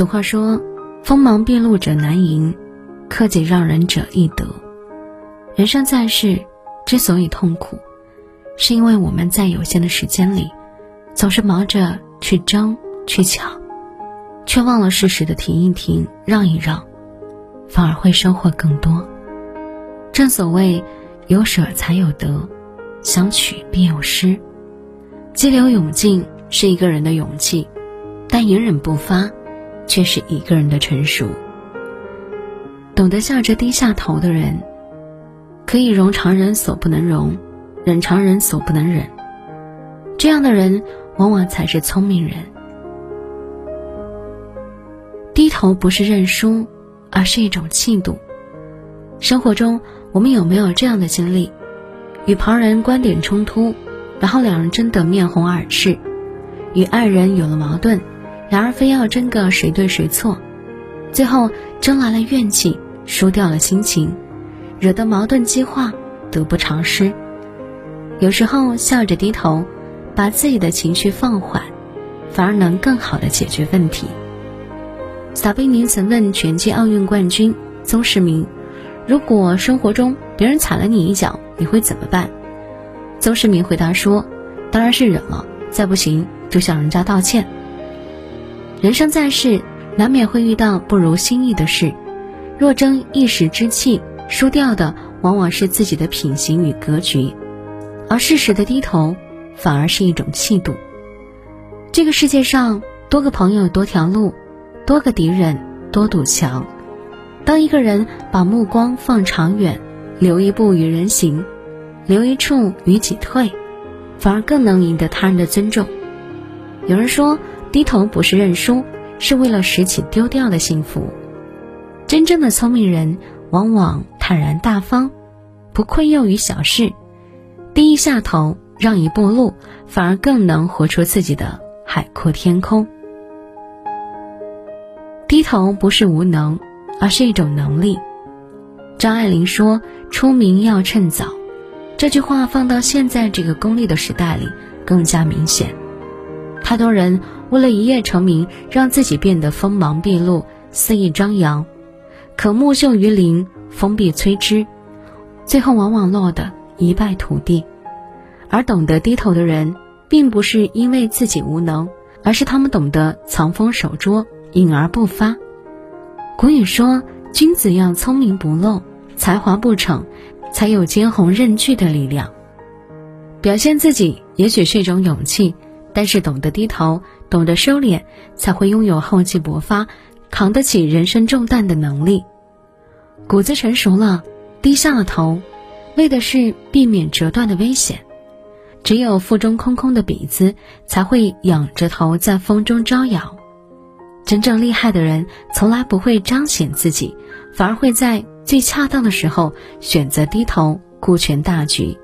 俗话说：“锋芒毕露者难赢，克己让人者易得。”人生在世，之所以痛苦，是因为我们在有限的时间里，总是忙着去争、去抢，却忘了适时的停一停、让一让，反而会收获更多。正所谓，有舍才有得，想取必有失。激流勇进是一个人的勇气，但隐忍不发。却是一个人的成熟。懂得笑着低下头的人，可以容常人所不能容，忍常人所不能忍。这样的人，往往才是聪明人。低头不是认输，而是一种气度。生活中，我们有没有这样的经历？与旁人观点冲突，然后两人争得面红耳赤；与爱人有了矛盾。然而非要争个谁对谁错，最后争来了怨气，输掉了心情，惹得矛盾激化，得不偿失。有时候笑着低头，把自己的情绪放缓，反而能更好的解决问题。撒贝宁曾问拳击奥运冠军邹市明：“如果生活中别人踩了你一脚，你会怎么办？”邹市明回答说：“当然是忍了，再不行就向人家道歉。”人生在世，难免会遇到不如心意的事。若争一时之气，输掉的往往是自己的品行与格局；而适时的低头，反而是一种气度。这个世界上，多个朋友多条路，多个敌人多堵墙。当一个人把目光放长远，留一步与人行，留一处与己退，反而更能赢得他人的尊重。有人说。低头不是认输，是为了拾起丢掉的幸福。真正的聪明人，往往坦然大方，不愧囿于小事，低一下头，让一步路，反而更能活出自己的海阔天空。低头不是无能，而是一种能力。张爱玲说：“出名要趁早。”这句话放到现在这个功利的时代里，更加明显。太多人。为了一夜成名，让自己变得锋芒毕露、肆意张扬，可木秀于林，风必摧之，最后往往落得一败涂地。而懂得低头的人，并不是因为自己无能，而是他们懂得藏锋守拙、隐而不发。古语说：“君子要聪明不露，才华不逞，才有坚宏韧巨的力量。”表现自己也许是一种勇气，但是懂得低头。懂得收敛，才会拥有厚积薄发、扛得起人生重担的能力。骨子成熟了，低下了头，为的是避免折断的危险。只有腹中空空的鼻子，才会仰着头在风中招摇。真正厉害的人，从来不会彰显自己，反而会在最恰当的时候选择低头，顾全大局。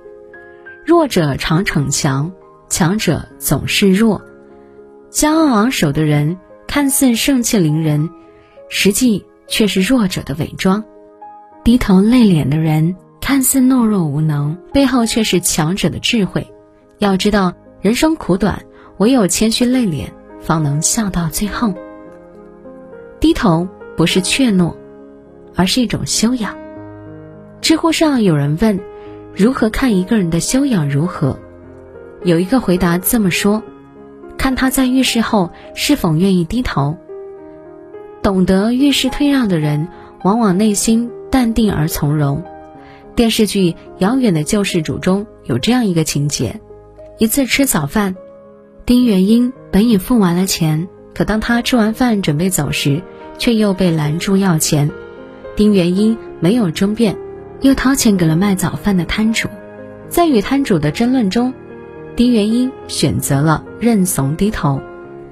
弱者常逞强，强者总是弱。骄傲昂首的人看似盛气凌人，实际却是弱者的伪装；低头内敛的人看似懦弱无能，背后却是强者的智慧。要知道，人生苦短，唯有谦虚内敛，方能笑到最后。低头不是怯懦，而是一种修养。知乎上有人问：如何看一个人的修养如何？有一个回答这么说。看他在遇事后是否愿意低头。懂得遇事退让的人，往往内心淡定而从容。电视剧《遥远的救世主》中有这样一个情节：一次吃早饭，丁元英本已付完了钱，可当他吃完饭准备走时，却又被拦住要钱。丁元英没有争辩，又掏钱给了卖早饭的摊主。在与摊主的争论中，丁元英选择了认怂低头，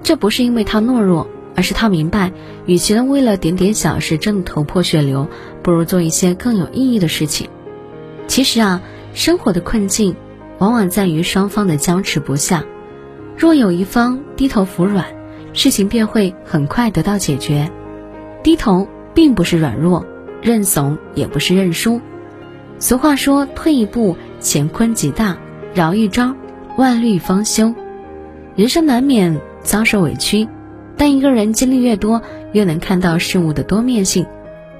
这不是因为他懦弱，而是他明白，与其为了点点小事争得头破血流，不如做一些更有意义的事情。其实啊，生活的困境往往在于双方的僵持不下，若有一方低头服软，事情便会很快得到解决。低头并不是软弱，认怂也不是认输。俗话说：“退一步，乾坤极大；饶一招。”万虑方休，人生难免遭受委屈，但一个人经历越多，越能看到事物的多面性，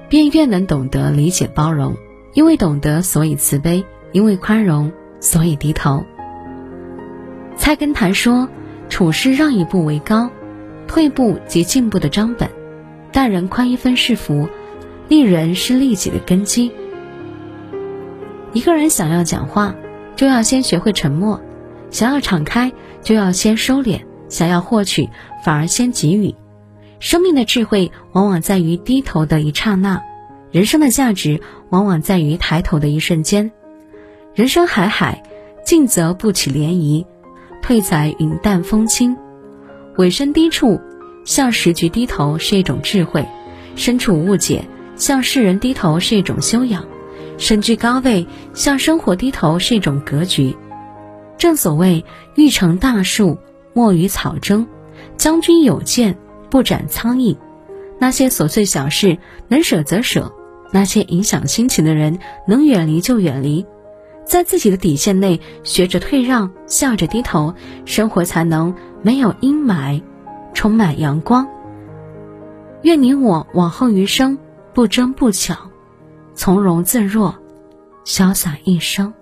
便越能懂得理解包容。因为懂得，所以慈悲；因为宽容，所以低头。菜根谭说：“处事让一步为高，退步即进步的章本；待人宽一分是福，利人是利己的根基。”一个人想要讲话，就要先学会沉默；想要敞开，就要先收敛；想要获取，反而先给予。生命的智慧往往在于低头的一刹那，人生的价值往往在于抬头的一瞬间。人生海海，进则不起涟漪，退则云淡风轻。尾声低处，向时局低头是一种智慧；身处误解，向世人低头是一种修养；身居高位，向生活低头是一种格局。正所谓“欲成大树，莫与草争”。将军有剑，不斩苍蝇。那些琐碎小事能舍则舍，那些影响心情的人能远离就远离，在自己的底线内学着退让，笑着低头，生活才能没有阴霾，充满阳光。愿你我往后余生不争不抢，从容自若，潇洒一生。